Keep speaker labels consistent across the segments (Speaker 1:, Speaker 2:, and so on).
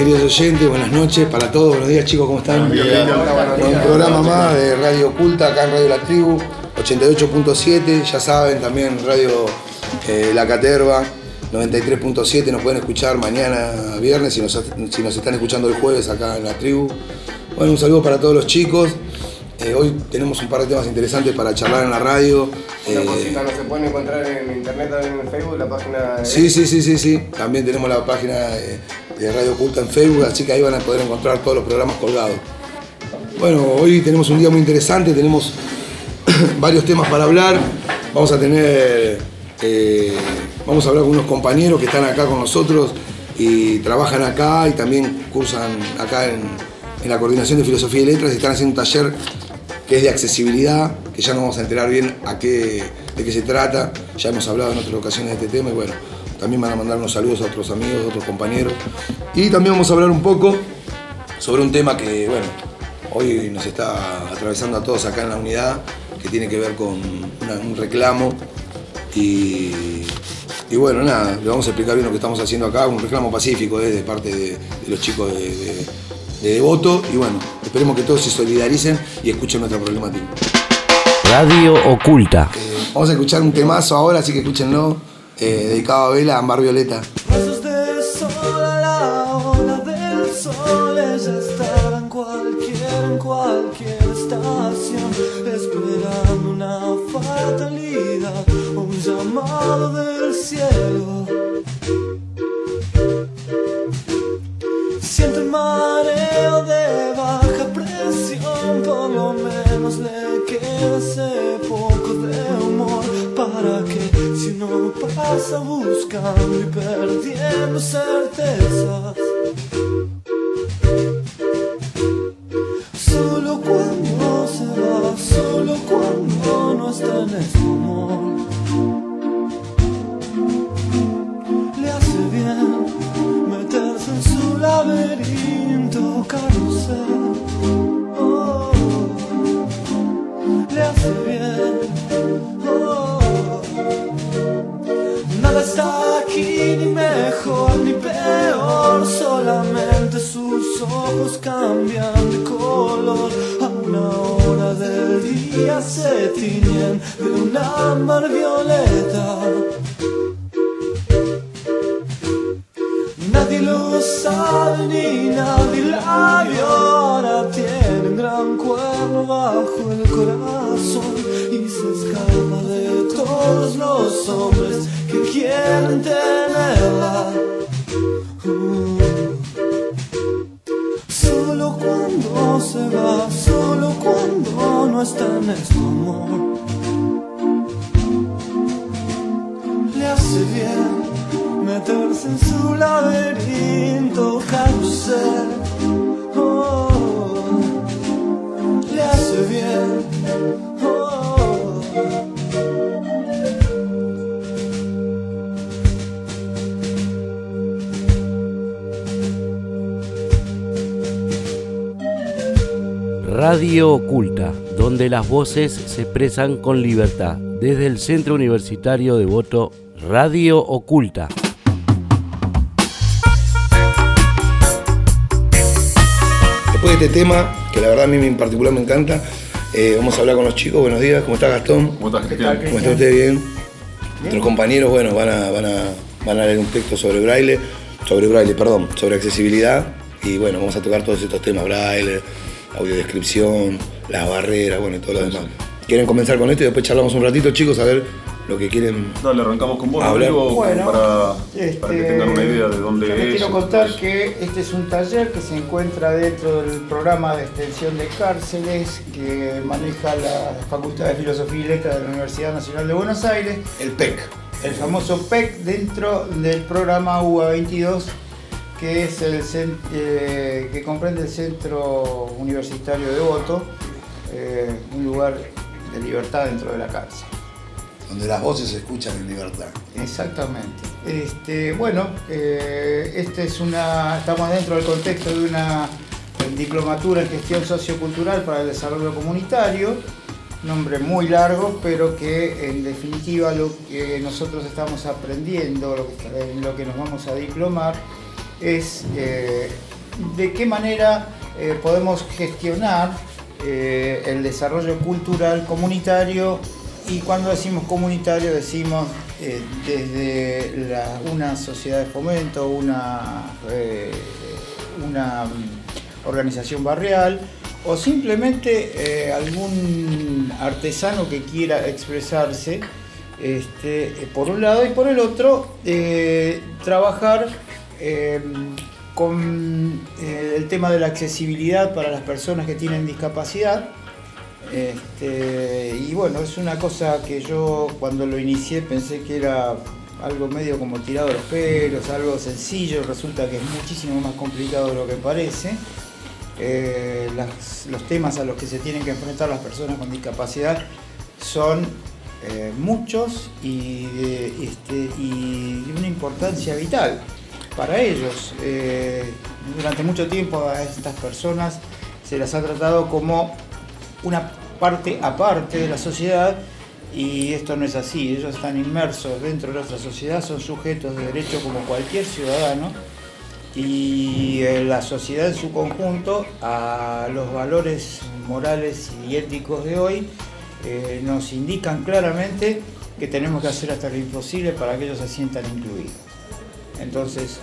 Speaker 1: Queridos oyentes, buenas noches para todos, buenos días chicos, ¿cómo están? Un programa más de Radio Oculta, acá en Radio La Tribu, 88.7, ya saben, también Radio eh, La Caterva, 93.7, nos pueden escuchar mañana viernes si nos, si nos están escuchando el jueves acá en La Tribu. Bueno, un saludo para todos los chicos. Eh, hoy tenemos un par de temas interesantes para charlar en la radio.
Speaker 2: Una
Speaker 1: Eh,
Speaker 2: cosita, ¿no se pueden encontrar en internet también en Facebook, la página de...
Speaker 1: Sí, sí, sí, sí, sí. También tenemos la página de, Radio Oculta en Facebook, así que ahí van a poder encontrar todos los programas colgados. Bueno, hoy tenemos un día muy interesante, tenemos varios temas para hablar. Vamos a tener, eh, vamos a hablar con unos compañeros que están acá con nosotros y trabajan acá y también cursan acá en, en la coordinación de filosofía y letras y están haciendo un taller que es de accesibilidad, que ya nos vamos a enterar bien a qué, de qué se trata. Ya hemos hablado en otras ocasiones de este tema y bueno, también van a mandar unos saludos a otros amigos, a otros compañeros. Y también vamos a hablar un poco sobre un tema que, bueno, hoy nos está atravesando a todos acá en la unidad, que tiene que ver con una- un reclamo. Y, y bueno, nada, le vamos a explicar bien lo que estamos haciendo acá, un reclamo pacífico eh, de parte de, de los chicos de, de- de Devoto. Y bueno, esperemos que todos se solidaricen y escuchen nuestra problemática.
Speaker 3: Radio Oculta.
Speaker 1: Eh, vamos a escuchar un temazo ahora, así que escúchenlo, eh, dedicado a Vela, Ambar Violeta.
Speaker 4: Pasa buscando y perdiendo certezas. Tiñen de un ámbar violeta.
Speaker 3: Donde las voces se expresan con libertad. Desde el Centro Universitario de Voto, Radio Oculta.
Speaker 1: Después de este tema, que la verdad a mí en particular me encanta, eh, vamos a hablar con los chicos. Buenos días, ¿cómo está Gastón?
Speaker 5: ¿Cómo estás, Cristian?
Speaker 1: ¿Cómo está usted? Bien. Nuestros compañeros, bueno, van a, van, a, van a leer un texto sobre braille, sobre braille, perdón, sobre accesibilidad. Y bueno, vamos a tocar todos estos temas, braille, audiodescripción, las barreras, bueno, y todo lo demás. ¿Quieren comenzar con esto y después charlamos un ratito, chicos, a ver lo que quieren?
Speaker 5: Dale, arrancamos con vos,
Speaker 1: Hablar.
Speaker 6: Bueno,
Speaker 5: para,
Speaker 6: Este,
Speaker 5: para que tengan una idea de dónde
Speaker 6: yo les
Speaker 5: es.
Speaker 6: quiero contar que este es un taller que se encuentra dentro del programa de extensión de cárceles que maneja la Facultad de Filosofía y Letras de la Universidad Nacional de Buenos Aires,
Speaker 1: El PEC.
Speaker 6: el famoso PEC dentro del programa UA 22 que es el eh, que comprende el Centro Universitario de Voto, eh, un lugar de libertad dentro de la cárcel.
Speaker 1: Donde las voces se escuchan en libertad.
Speaker 6: Exactamente. Este, bueno, eh, este es una, estamos dentro del contexto de una diplomatura en gestión sociocultural para el desarrollo comunitario, nombre muy largo, pero que en definitiva lo que nosotros estamos aprendiendo, lo que, en lo que nos vamos a diplomar, es eh, de qué manera eh, podemos gestionar eh, el desarrollo cultural comunitario y cuando decimos comunitario decimos eh, desde una sociedad de fomento, una, eh, una mm, organización barrial o simplemente algún artesano que quiera expresarse este, por un lado y por el otro trabajar con eh, el tema de la accesibilidad para las personas que tienen discapacidad. Este, y bueno, es una cosa que yo cuando lo inicié pensé que era algo medio como tirado de los pelos, algo sencillo, resulta que es muchísimo más complicado de lo que parece. Eh, los temas a los que se tienen que enfrentar las personas con discapacidad son eh, muchos este, y de una importancia vital para ellos. Eh, durante mucho tiempo a estas personas se las ha tratado como una parte aparte de la sociedad y esto no es así. Ellos están inmersos dentro de nuestra sociedad, son sujetos de derecho como cualquier ciudadano y eh, la sociedad en su conjunto a los valores morales y éticos de hoy eh, nos indican claramente que tenemos que hacer hasta lo imposible para que ellos se sientan incluidos. Entonces,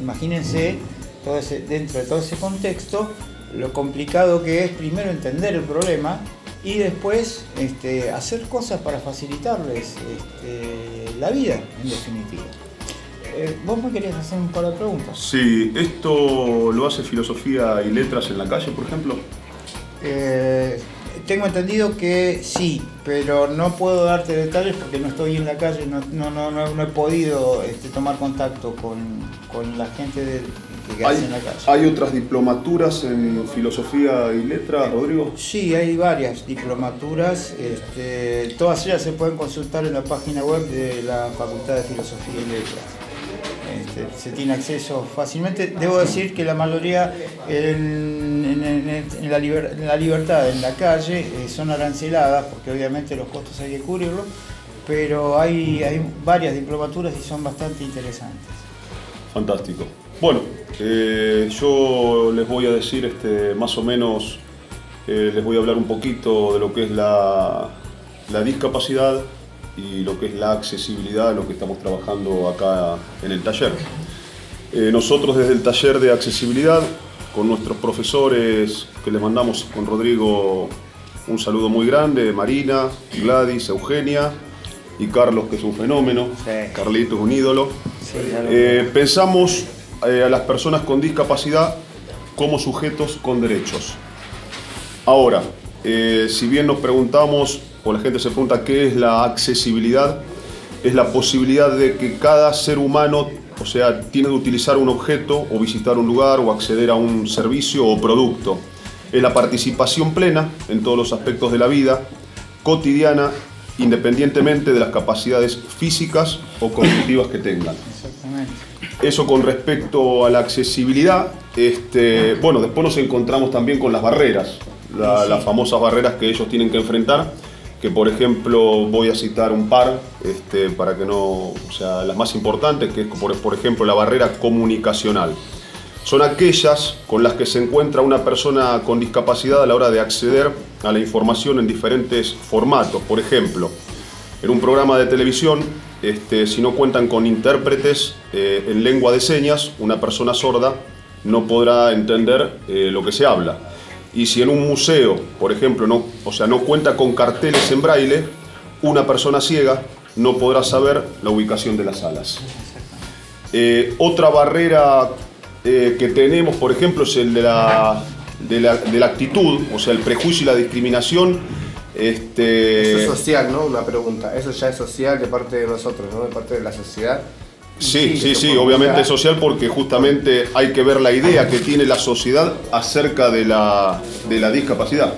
Speaker 6: imagínense todo ese- dentro de todo ese contexto lo complicado que es primero entender el problema y después este, hacer cosas para facilitarles este, la vida, en definitiva. Eh, Vos me querías hacer un par de preguntas.
Speaker 5: Sí, ¿esto lo hace filosofía y letras en la calle, por ejemplo?
Speaker 6: Eh, tengo entendido que sí, pero no puedo darte detalles porque no estoy en la calle, no, no, no, no- no he podido este, tomar contacto con, con la gente del- que hace en la calle.
Speaker 5: ¿Hay otras diplomaturas en filosofía y letras, Rodrigo?
Speaker 6: Sí, hay varias diplomaturas, este, todas ellas se pueden consultar en la página web de la Facultad de Filosofía y Letras. Este, se tiene acceso fácilmente. Debo decir que la mayoría en, la libertad, en la calle, eh, son aranceladas, porque obviamente los costos hay que cubrirlos, pero hay, hay varias diplomaturas y son bastante interesantes.
Speaker 5: Fantástico. Bueno, eh, yo les voy a decir este, más o menos, eh, les voy a hablar un poquito de lo que es la, la discapacidad y lo que es la accesibilidad, lo que estamos trabajando acá en el taller. Eh, nosotros desde el taller de accesibilidad, con nuestros profesores que les mandamos con Rodrigo un saludo muy grande, Marina, Gladys, Eugenia y Carlos, que es un fenómeno,
Speaker 6: Sí.
Speaker 5: Carlito es un ídolo.
Speaker 6: Sí,
Speaker 5: Eh, pensamos eh, a las personas con discapacidad como sujetos con derechos. Ahora, si bien nos preguntamos, o la gente se pregunta qué es la accesibilidad, es la posibilidad de que cada ser humano, o sea, tiene de utilizar un objeto o visitar un lugar o acceder a un servicio o producto. Es la participación plena en todos los aspectos de la vida cotidiana, independientemente de las capacidades físicas o cognitivas que tengan.
Speaker 6: Exactamente.
Speaker 5: Eso con respecto a la accesibilidad. Este, bueno, después nos encontramos también con las barreras, la- las famosas barreras que ellos tienen que enfrentar, que por ejemplo voy a citar un par, este, para que no, o sea, las más importantes, que es por, ejemplo la barrera comunicacional. Son aquellas con las que se encuentra una persona con discapacidad a la hora de acceder a la información en diferentes formatos. Por ejemplo, en un programa de televisión, este, si no cuentan con intérpretes eh, en lengua de señas, una persona sorda no podrá entender eh, lo que se habla. Y si en un museo, por ejemplo, no, o sea, no cuenta con carteles en braille, una persona ciega no podrá saber la ubicación de las salas. Eh, otra barrera eh, que tenemos, por ejemplo, es el de la, de la, de la actitud, o sea, el prejuicio y la discriminación. Este,
Speaker 2: Eso es social, ¿no? Una pregunta. Eso ya es social de parte de nosotros, ¿no? De parte de la sociedad.
Speaker 5: Sí, sí, sí, obviamente es social porque justamente hay que ver la idea que tiene la sociedad acerca de la, de la discapacidad.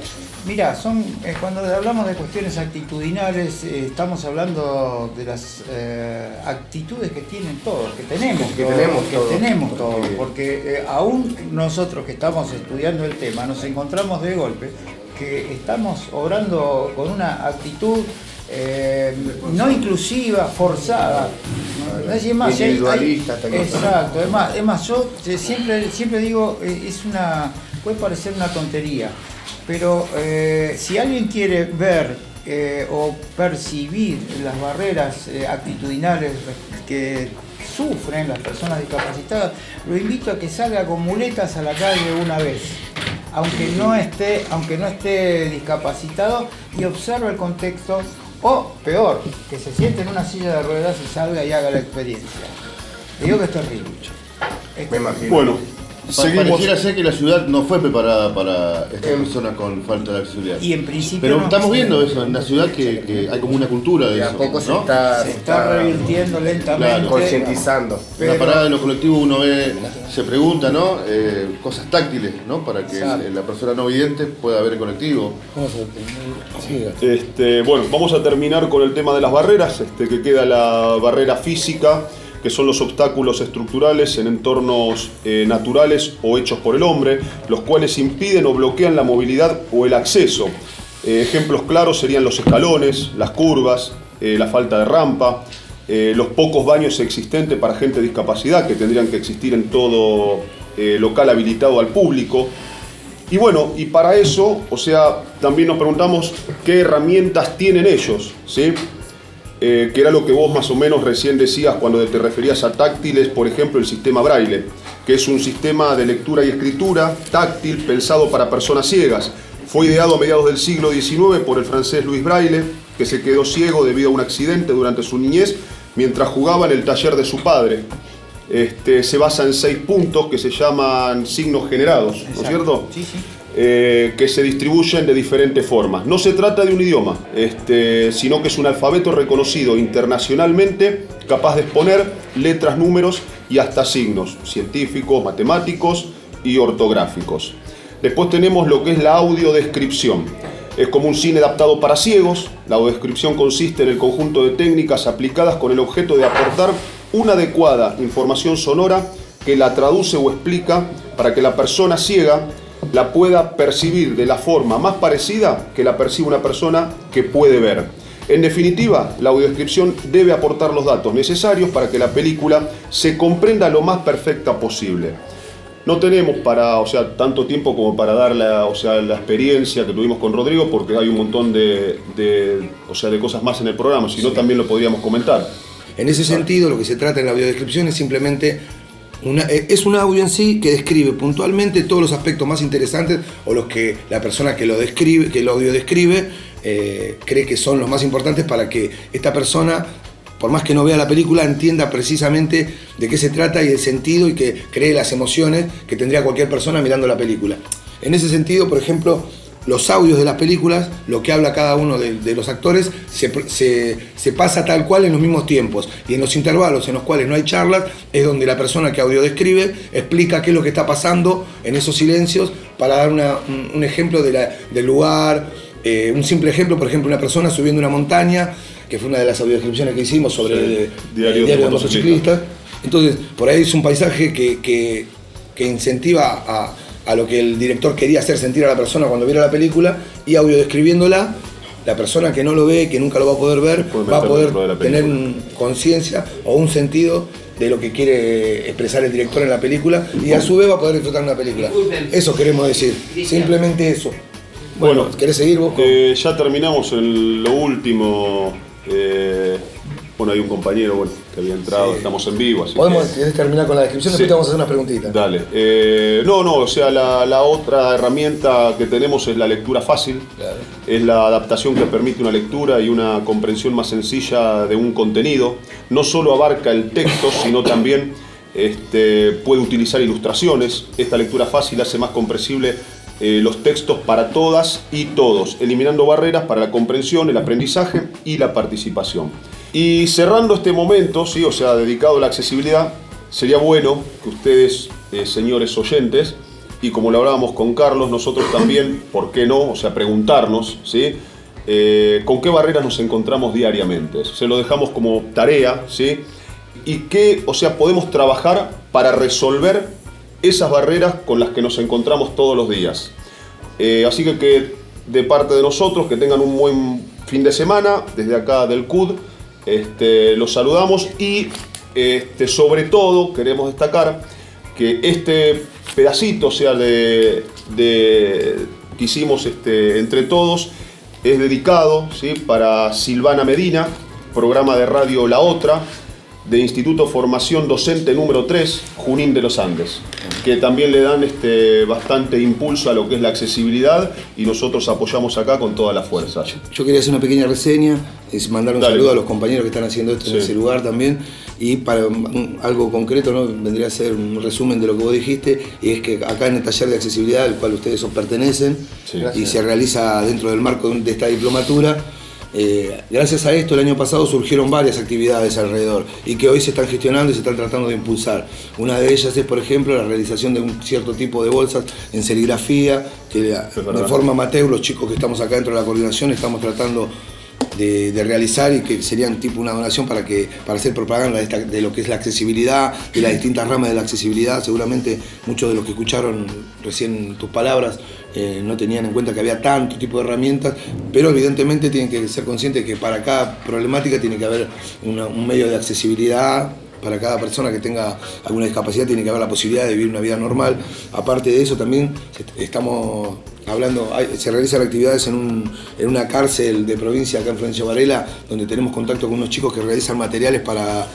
Speaker 6: Mira, son eh, cuando hablamos de cuestiones actitudinales, eh, estamos hablando de las eh, actitudes que tienen todos, que tenemos,
Speaker 2: Que
Speaker 6: todos,
Speaker 2: tenemos
Speaker 6: que
Speaker 2: todos.
Speaker 6: tenemos todos,
Speaker 2: Porque-
Speaker 6: porque eh, aún nosotros que estamos estudiando el tema nos encontramos de golpe que estamos obrando con una actitud eh, no inclusiva, forzada. ¿no? Es más, hay- hay-. Exacto, es más, es más, yo eh, siempre, siempre digo, eh, es una, puede parecer una tontería, pero eh, si alguien quiere ver eh, o percibir las barreras actitudinales que sufren las personas discapacitadas, lo invito a que salga con muletas a la calle una vez. Aunque no esté, aunque no esté discapacitado y observe el contexto, o peor, que se siente en una silla de ruedas y salga y haga la experiencia. Digo que es terrible. Es
Speaker 2: Me imagino.
Speaker 5: Bueno, seguimos.
Speaker 7: Pareciera ser que la ciudad no fue preparada para estas
Speaker 2: Em.
Speaker 7: personas con falta de accesibilidad.
Speaker 6: Y en principio
Speaker 7: Pero
Speaker 6: no.
Speaker 7: estamos viendo eso en la ciudad que, que hay como una cultura de eso.
Speaker 2: a poco se
Speaker 7: ¿no?
Speaker 2: está,
Speaker 6: se está revirtiendo lentamente.
Speaker 7: Claro.
Speaker 2: concientizando.
Speaker 7: En
Speaker 6: pero-
Speaker 7: la parada de los colectivos uno ve, se pregunta, ¿no? Eh, cosas táctiles, ¿no? Para que
Speaker 6: Exacto.
Speaker 7: la persona no vidente pueda ver el colectivo.
Speaker 5: Este, bueno, vamos a terminar con el tema de las barreras, este, que queda la barrera física, que son los obstáculos estructurales en entornos eh, naturales o hechos por el hombre, los cuales impiden o bloquean la movilidad o el acceso. Eh, ejemplos claros serían los escalones, las curvas, eh, la falta de rampa, los pocos baños existentes para gente de discapacidad que tendrían que existir en todo local habilitado al público. Y bueno, y para eso, o sea, también nos preguntamos qué herramientas tienen ellos, ¿sí? Eh, que era lo que vos más o menos recién decías cuando te referías a táctiles, por ejemplo, el sistema Braille, que es un sistema de lectura y escritura táctil pensado para personas ciegas. Fue ideado a mediados del siglo XIX por el francés Louis Braille, que se quedó ciego debido a un accidente durante su niñez mientras jugaba en el taller de su padre. Este, se basa en seis puntos que se llaman signos generados, ¿no es cierto?
Speaker 6: Sí, sí.
Speaker 5: Eh, que se distribuyen de diferentes formas. No se trata de un idioma, este, sino que es un alfabeto reconocido internacionalmente, capaz de exponer letras, números y hasta signos científicos, matemáticos y ortográficos. Después tenemos lo que es la audiodescripción. Es como un cine adaptado para ciegos. La audiodescripción consiste en el conjunto de técnicas aplicadas con el objeto de aportar una adecuada información sonora que la traduce o explica para que la persona ciega la pueda percibir de la forma más parecida que la percibe una persona que puede ver. En definitiva, la audiodescripción debe aportar los datos necesarios para que la película se comprenda lo más perfecta posible. No tenemos para, o sea, tanto tiempo como para dar la, o sea, la experiencia que tuvimos con Rodrigo, porque hay un montón de, de, o sea, de cosas más en el programa, si no también lo podríamos comentar.
Speaker 1: En ese sentido, lo que se trata en la audiodescripción es simplemente eh, es un audio en sí que describe puntualmente todos los aspectos más interesantes o los que la persona que lo describe, que el audio describe, eh, cree que son los más importantes para que esta persona, por más que no vea la película, entienda precisamente de qué se trata y el sentido y que cree las emociones que tendría cualquier persona mirando la película. En ese sentido, por ejemplo, los audios de las películas, lo que habla cada uno de, de los actores, se, se- se pasa tal cual en los mismos tiempos. Y en los intervalos en los cuales no hay charlas, es donde la persona que audio describe explica qué es lo que está pasando en esos silencios para dar una- un, un ejemplo de la- del lugar. eh, un simple ejemplo, por ejemplo, una persona subiendo una montaña, que fue una de las audiodescripciones que hicimos sobre
Speaker 5: Sí,
Speaker 1: el,
Speaker 5: diario
Speaker 1: el
Speaker 5: de
Speaker 1: diario de motociclistas. Entonces, por ahí es un paisaje que, que- que incentiva a, a lo que el director quería hacer sentir a la persona cuando viera la película y audiodescribiéndola, la persona que no lo ve, que nunca lo va a poder ver,
Speaker 5: Puede
Speaker 1: va a poder tener conciencia o un sentido de lo que quiere expresar el director en la película y a su vez va a poder disfrutar una película. Eso queremos decir, simplemente eso. Bueno,
Speaker 5: Bueno,
Speaker 1: ¿querés seguir vos? con-
Speaker 5: Eh, ya terminamos en lo último. eh, bueno, hay un compañero bueno, que había entrado,
Speaker 1: Sí.
Speaker 5: estamos en vivo, así
Speaker 1: Podemos
Speaker 5: que-
Speaker 1: ¿querés terminar con la descripción,
Speaker 5: Sí.
Speaker 1: después te vamos a hacer unas preguntitas.
Speaker 5: Dale. Eh, no, no, o sea, la, la otra herramienta que tenemos es la lectura fácil.
Speaker 1: Claro.
Speaker 5: Es la adaptación que permite una lectura y una comprensión más sencilla de un contenido. No solo abarca el texto, sino también este, puede utilizar ilustraciones. Esta lectura fácil hace más comprensible eh, los textos para todas y todos, eliminando barreras para la comprensión, el aprendizaje y la participación. Y cerrando este momento, ¿sí? o sea, dedicado a la accesibilidad, sería bueno que ustedes, eh, señores oyentes, y como lo hablábamos con Carlos, nosotros también, ¿por qué no? O sea, preguntarnos, ¿sí? Eh, ¿Con qué barreras nos encontramos diariamente? Se lo dejamos como tarea, ¿sí? Y qué, o sea, podemos trabajar para resolver esas barreras con las que nos encontramos todos los días. Eh, así que, que de parte de nosotros, que tengan un buen fin de semana, desde acá del CUD, este, los saludamos y este, sobre todo queremos destacar que este pedacito, sea, de, de- que hicimos este, entre todos, es dedicado ¿sí? para Silvana Medina, programa de radio La Otra, de Instituto Formación Docente número 3, Junín de los Andes, que también le dan este, bastante impulso a lo que es la accesibilidad y nosotros apoyamos acá con toda la fuerza.
Speaker 1: Yo quería hacer una pequeña reseña, es mandar un
Speaker 5: Dale.
Speaker 1: saludo a los compañeros que están haciendo esto
Speaker 5: Sí.
Speaker 1: en ese lugar también. Y para un- algo concreto, ¿no? vendría a ser un resumen de lo que vos dijiste, y es que acá en el taller de accesibilidad al cual ustedes pertenecen,
Speaker 5: Sí.
Speaker 1: y se realiza dentro del marco de esta diplomatura, eh, gracias a esto el año pasado surgieron varias actividades alrededor y que hoy se están gestionando y se están tratando de impulsar. Una de ellas es, por ejemplo, la realización de un cierto tipo de bolsas en serigrafía, que de forma amateur los chicos que estamos acá dentro de la coordinación estamos tratando de, de realizar y que serían tipo una donación para que para hacer propaganda de, esta- de lo que es la accesibilidad, de las distintas ramas de la accesibilidad. Seguramente muchos de los que escucharon recién tus palabras eh, no tenían en cuenta que había tanto tipo de herramientas, pero evidentemente tienen que ser conscientes que para cada problemática tiene que haber un medio de accesibilidad para cada persona que tenga alguna discapacidad tiene que haber la posibilidad de vivir una vida normal. Aparte de eso también estamos hablando, se realizan actividades en, un- en una cárcel de provincia acá en Florencio Varela, donde tenemos contacto con unos chicos que realizan materiales para,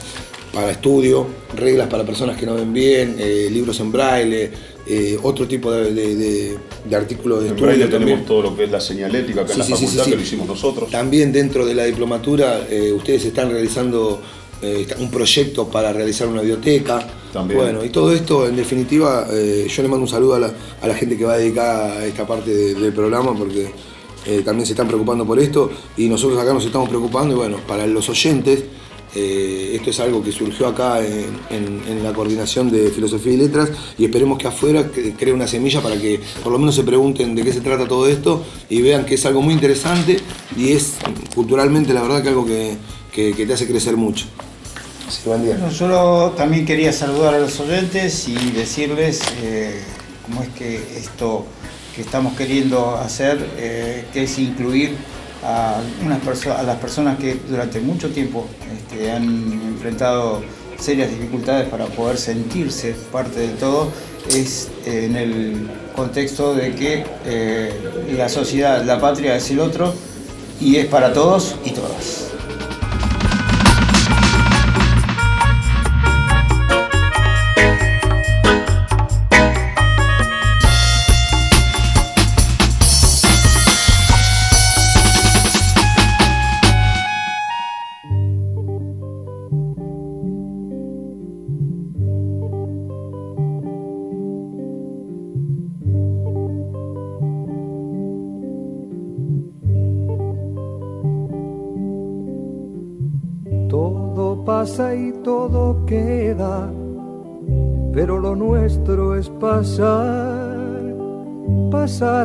Speaker 1: para estudio, reglas para personas que no ven bien, eh, libros en braille, eh, otro tipo de, de- de- de artículos de
Speaker 5: En
Speaker 1: estudio
Speaker 5: Braille
Speaker 1: también.
Speaker 5: tenemos todo lo que es la señalética acá en la
Speaker 1: Sí, sí, sí,
Speaker 5: facultad,
Speaker 1: sí,
Speaker 5: que
Speaker 1: sí.
Speaker 5: lo hicimos nosotros.
Speaker 1: También dentro de la diplomatura, eh, ustedes están realizando un proyecto para realizar una biblioteca.
Speaker 5: También.
Speaker 1: Bueno, y todo esto, en definitiva, yo le mando un saludo a la, a la gente que va dedicada a esta parte de- del programa, porque también se están preocupando por esto, y nosotros acá nos estamos preocupando, y bueno, para los oyentes, eh, esto es algo que surgió acá en, la coordinación de filosofía y letras y esperemos que afuera cre- cree una semilla para que por lo menos se pregunten de qué se trata todo esto y vean que es algo muy interesante y es culturalmente la verdad que algo que, que- te hace crecer mucho. Sí, buen día.
Speaker 6: Bueno, yo también quería saludar a los oyentes y decirles eh, cómo es que esto que estamos queriendo hacer, eh, que es incluir a, a las personas que durante mucho tiempo este, han enfrentado serias dificultades para poder sentirse parte de todo, es eh, en el contexto de que eh, la sociedad, la patria es el otro y es para todos y todas.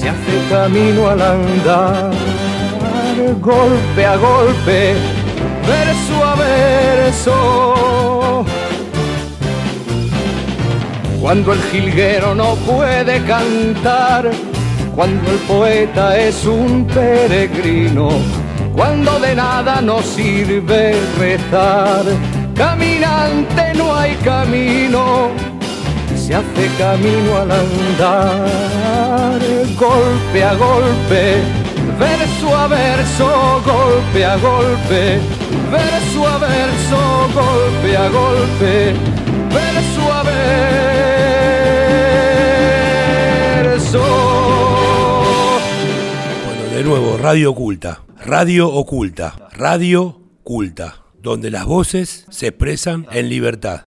Speaker 8: se hace camino al andar. Golpe a golpe, verso a verso. Cuando el jilguero no puede cantar, cuando el poeta es un peregrino, cuando de nada nos sirve rezar. Caminante no hay camino, se hace camino al andar, golpe a golpe, verso a verso, golpe a golpe, verso a verso, golpe a golpe, verso a verso.
Speaker 3: Bueno, de nuevo, Radio Oculta. Radio Oculta. Radio Culta. Donde las voces se expresan en libertad.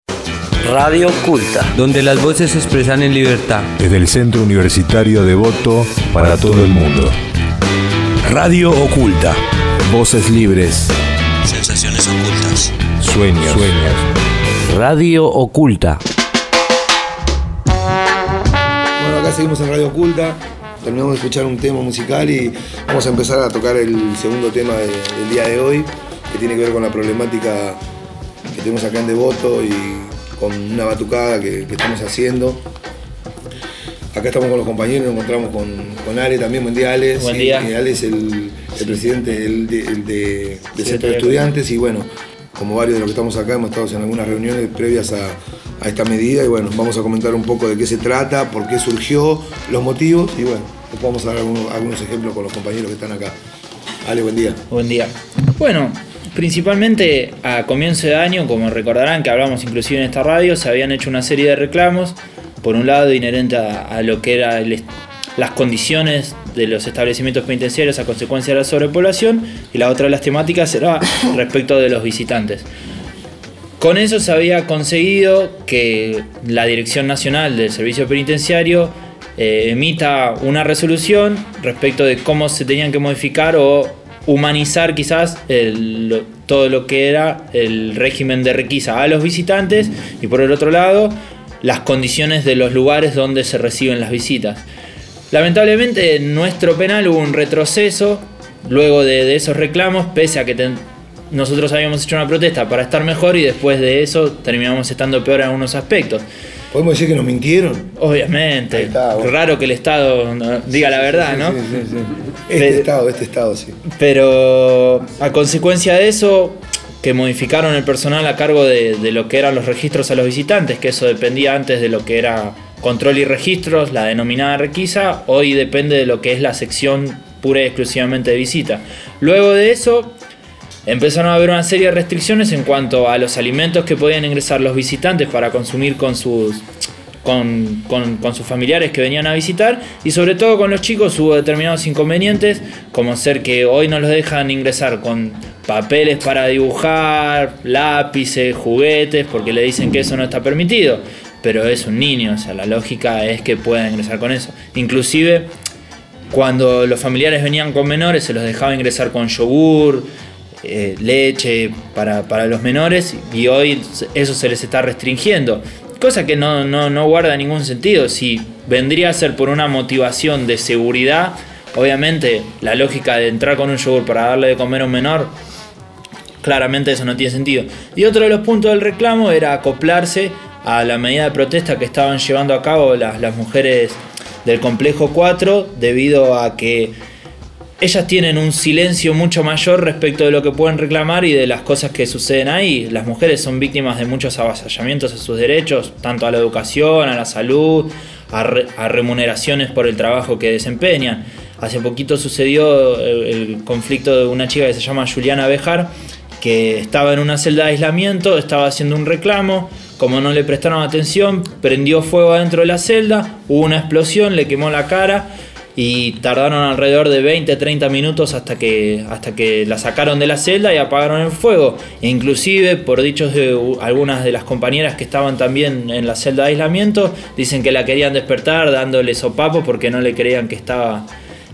Speaker 9: Radio Culta.
Speaker 10: Donde las voces se expresan en libertad.
Speaker 11: Desde el Centro Universitario de Voto para todo el mundo.
Speaker 3: Radio Oculta.
Speaker 11: Voces libres.
Speaker 9: Sensaciones ocultas.
Speaker 11: Sueños. Sueños.
Speaker 3: Radio Oculta.
Speaker 1: Bueno, acá seguimos en Radio Oculta. Terminamos de escuchar un tema musical y vamos a empezar a tocar el segundo tema de- del día de hoy, que tiene que ver con la problemática que tenemos acá en Devoto y con una batucada que, que estamos haciendo. Acá estamos con los compañeros, nos encontramos con, con Ale también. Buen día, Ale.
Speaker 12: Buen
Speaker 1: Sí,
Speaker 12: día.
Speaker 1: eh, Ale es el, el presidente del, de- el de- del
Speaker 12: Sí,
Speaker 1: Centro de. Estudiantes y bueno, como varios de los que estamos acá hemos estado en algunas reuniones previas a, a esta medida y bueno, vamos a comentar un poco de qué se trata, por qué surgió, los motivos y bueno, después vamos a dar algunos, algunos ejemplos con los compañeros que están acá. Ale, buen día.
Speaker 12: Buen día. Bueno, principalmente a comienzo de año, como recordarán que hablamos inclusive en esta radio, se habían hecho una serie de reclamos, por un lado inherente a, lo que era el est- las condiciones de los establecimientos penitenciarios a consecuencia de la sobrepoblación, y la otra de las temáticas era respecto de los visitantes. Con eso se había conseguido que la Dirección Nacional del Servicio Penitenciario eh, emita una resolución respecto de cómo se tenían que modificar o humanizar quizás todo lo que era el régimen de requisa a los visitantes y por el otro lado las condiciones de los lugares donde se reciben las visitas. Lamentablemente en nuestro penal hubo un retroceso luego de, esos reclamos, pese a que nosotros habíamos hecho una protesta para estar mejor y después de eso terminamos estando peor en algunos aspectos.
Speaker 1: ¿Podemos decir que nos mintieron?
Speaker 12: Obviamente. Raro que el Estado no- diga la verdad, ¿no?
Speaker 1: Este
Speaker 12: Pero-
Speaker 1: estado, este estado, sí.
Speaker 12: Pero a consecuencia de eso, que modificaron el personal a cargo de, de lo que eran los registros a los visitantes, que eso dependía antes de lo que era control y registros, la denominada requisa, hoy depende de lo que es la sección pura y exclusivamente de visita. Luego de eso, empezaron a haber una serie de restricciones en cuanto a los alimentos que podían ingresar los visitantes para consumir con sus con, con- sus familiares que venían a visitar. Y sobre todo con los chicos hubo determinados inconvenientes como ser que hoy no los dejan ingresar con papeles para dibujar, lápices, juguetes porque le dicen que eso no está permitido. Pero es un niño, o sea la lógica es que pueda ingresar con eso. Inclusive cuando los familiares venían con menores se los dejaba ingresar con yogur, eh, leche para, para los menores y hoy eso se les está restringiendo. Cosa que no, no, no guarda ningún sentido. Si vendría a ser por una motivación de seguridad, obviamente la lógica de entrar con un yogur para darle de comer a un menor, claramente eso no tiene sentido. Y otro de los puntos del reclamo era acoplarse a la medida de protesta que estaban llevando a cabo las, las mujeres del complejo 4 debido a que ellas tienen un silencio mucho mayor respecto de lo que pueden reclamar y de las cosas que suceden ahí. Las mujeres son víctimas de muchos avasallamientos a sus derechos, tanto a la educación, a la salud, a, re- a remuneraciones por el trabajo que desempeñan. Hace poquito sucedió el, el conflicto de una chica que se llama Juliana Bejar, que estaba en una celda de aislamiento, estaba haciendo un reclamo, como no le prestaron atención, prendió fuego adentro de la celda, hubo una explosión, le quemó la cara y tardaron alrededor de 20-30 minutos hasta que, hasta que la sacaron de la celda y apagaron el fuego. E inclusive, por dichos de algunas de las compañeras que estaban también en la celda de aislamiento, dicen que la querían despertar dándole sopapo porque no le creían que estaba,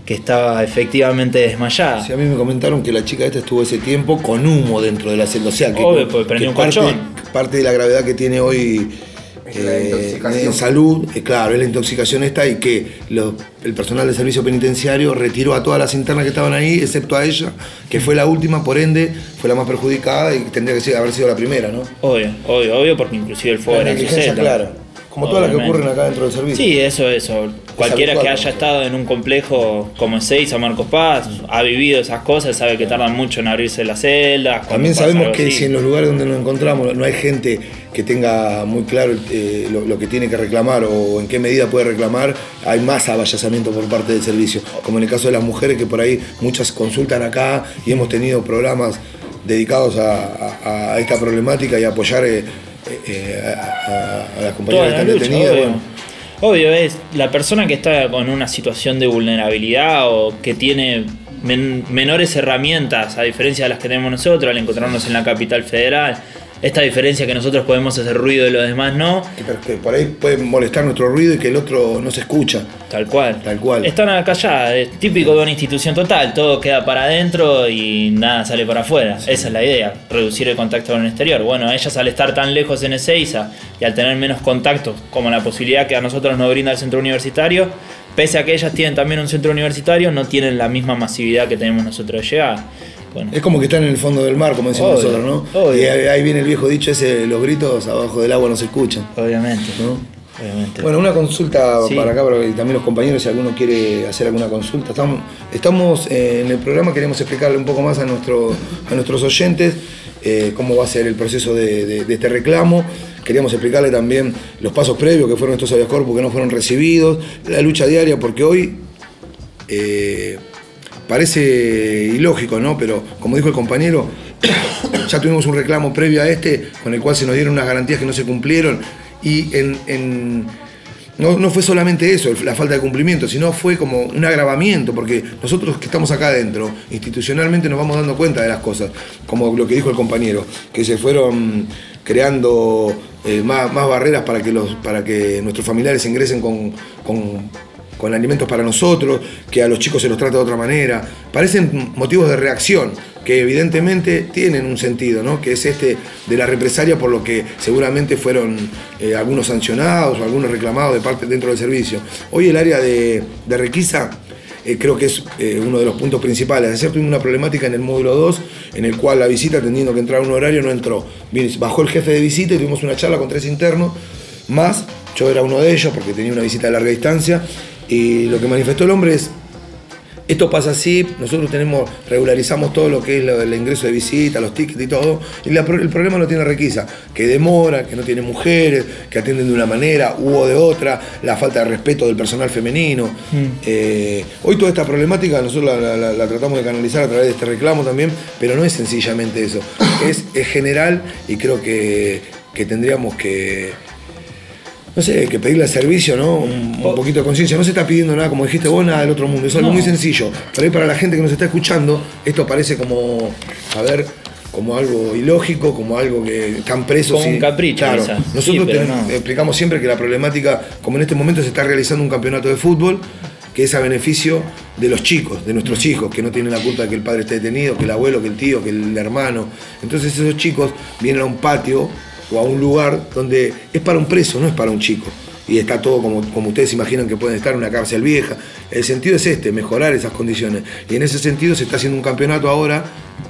Speaker 12: que estaba efectivamente desmayada.
Speaker 1: Sí, a mí me comentaron que la chica esta estuvo ese tiempo con humo dentro de la celda. O sea, que,
Speaker 12: Obvio,
Speaker 1: que
Speaker 12: un
Speaker 1: parte de la gravedad que tiene hoy eh, en salud, eh, claro, es la intoxicación esta y que los- el personal del servicio penitenciario retiró a todas las internas que estaban ahí, excepto a ella, que fue la última, por ende, fue la más perjudicada y tendría que ser- haber sido la primera, ¿no?
Speaker 12: Obvio, obvio, obvio, porque inclusive el fuego
Speaker 1: La
Speaker 12: era en su celda.
Speaker 1: clara, como todas las que ocurren acá dentro del servicio.
Speaker 12: Sí, eso, eso. Cualquiera que
Speaker 1: habitual,
Speaker 12: haya estado en un complejo como Ezeiza Marcos Paz, ha vivido esas cosas, sabe que tardan mucho en abrirse las celdas.
Speaker 1: También sabemos que
Speaker 12: así.
Speaker 1: si en los lugares donde nos encontramos no hay gente que tenga muy claro eh, lo, lo que tiene que reclamar o en qué medida puede reclamar, hay más avallazamiento por parte del servicio. Como en el caso de las mujeres, que por ahí muchas consultan acá y hemos tenido programas dedicados a, a- a esta problemática y a apoyar eh, eh, a, a- a las compañeras
Speaker 12: Toda
Speaker 1: que
Speaker 12: la
Speaker 1: están
Speaker 12: lucha,
Speaker 1: detenidas.
Speaker 12: obvio.
Speaker 1: bueno.
Speaker 12: Obvio, es la persona que está con una situación de vulnerabilidad o que tiene men- menores herramientas, a diferencia de las que tenemos nosotros al encontrarnos en la capital federal. Esta diferencia que nosotros podemos hacer ruido y los demás no.
Speaker 1: Que por ahí puede molestar nuestro ruido y que el otro no se escucha.
Speaker 12: Tal cual.
Speaker 1: Tal cual.
Speaker 12: Están acá ya, es típico de una institución total, todo queda para adentro y nada sale para afuera. Esa es la idea, reducir el contacto con el exterior. Bueno, ellas al estar tan lejos en Ezeiza y al tener menos contacto, como la posibilidad que a nosotros nos brinda el centro universitario, pese a que ellas tienen también un centro universitario, no tienen la misma masividad que tenemos nosotros de llegada. Bueno,
Speaker 1: Es como que están en el fondo del mar, como decimos
Speaker 12: Obvio,
Speaker 1: nosotros, ¿no?
Speaker 12: obvio.
Speaker 1: Y ahí viene el viejo dicho ese, los gritos abajo del agua no se escuchan.
Speaker 12: Obviamente.
Speaker 1: ¿no?
Speaker 12: obviamente.
Speaker 1: Bueno, una consulta
Speaker 12: Sí.
Speaker 1: para acá, para también los compañeros, si alguno quiere hacer alguna consulta. Estamos, estamos eh, en el programa, queremos explicarle un poco más a, nuestro, a nuestros oyentes eh, cómo va a ser el proceso de, de- de este reclamo. Queríamos explicarle también los pasos previos que fueron estos habeas corpus que no fueron recibidos, la lucha diaria, porque hoy eh, parece ilógico, ¿no? Pero como dijo el compañero, ya tuvimos un reclamo previo a este con el cual se nos dieron unas garantías que no se cumplieron y no, no fue solamente eso, la falta de cumplimiento, sino fue como un agravamiento, porque nosotros que estamos acá adentro, institucionalmente nos vamos dando cuenta de las cosas, como lo que dijo el compañero, que se fueron creando eh, más, más barreras para que, los, para que nuestros familiares ingresen con, con con alimentos para nosotros, que a los chicos se los trata de otra manera. Parecen motivos de reacción que evidentemente tienen un sentido, ¿no? que es este de la represalia por lo que seguramente fueron eh, algunos sancionados o algunos reclamados de parte dentro del servicio. Hoy el área de, de requisa eh, creo que es eh, uno de los puntos principales. Ayer tuvimos una problemática en el módulo 2, en el cual la visita, teniendo que entrar a un horario, no entró. Bajó el jefe de visita y tuvimos una charla con tres internos, más yo era uno de ellos porque tenía una visita a larga distancia, y lo que manifestó el hombre es, esto pasa así, nosotros tenemos, regularizamos todo lo que es el ingreso de visita, los tickets y todo, y la el problema lo tiene Requisa, que demora, que no tiene mujeres, que atienden de una manera u de otra, la falta de respeto del personal femenino. Eh, hoy toda esta problemática nosotros la- la tratamos de canalizar a través de este reclamo también, pero no es sencillamente eso, es, es general y creo que, que tendríamos que no sé, que pedirle al servicio, ¿no? Un, un poquito de conciencia. No se está pidiendo nada, como dijiste vos, nada del otro mundo. Es algo
Speaker 12: No.
Speaker 1: muy sencillo. Pero ahí para la gente que nos está escuchando, esto parece como, a ver, como algo ilógico, como algo que están presos.
Speaker 12: Como un capricho,
Speaker 1: Claro.
Speaker 12: quizás.
Speaker 1: Nosotros
Speaker 12: Sí, no.
Speaker 1: explicamos siempre que la problemática, como en este momento se está realizando un campeonato de fútbol, que es a beneficio de los chicos, de nuestros hijos, que no tienen la culpa de que el padre esté detenido, que el abuelo, que el tío, que el hermano. Entonces esos chicos vienen a un patio o a un lugar donde es para un preso, no es para un chico. Y está todo como, como ustedes imaginan que pueden estar en una cárcel vieja. El sentido es este, mejorar esas condiciones. Y en ese sentido se está haciendo un campeonato ahora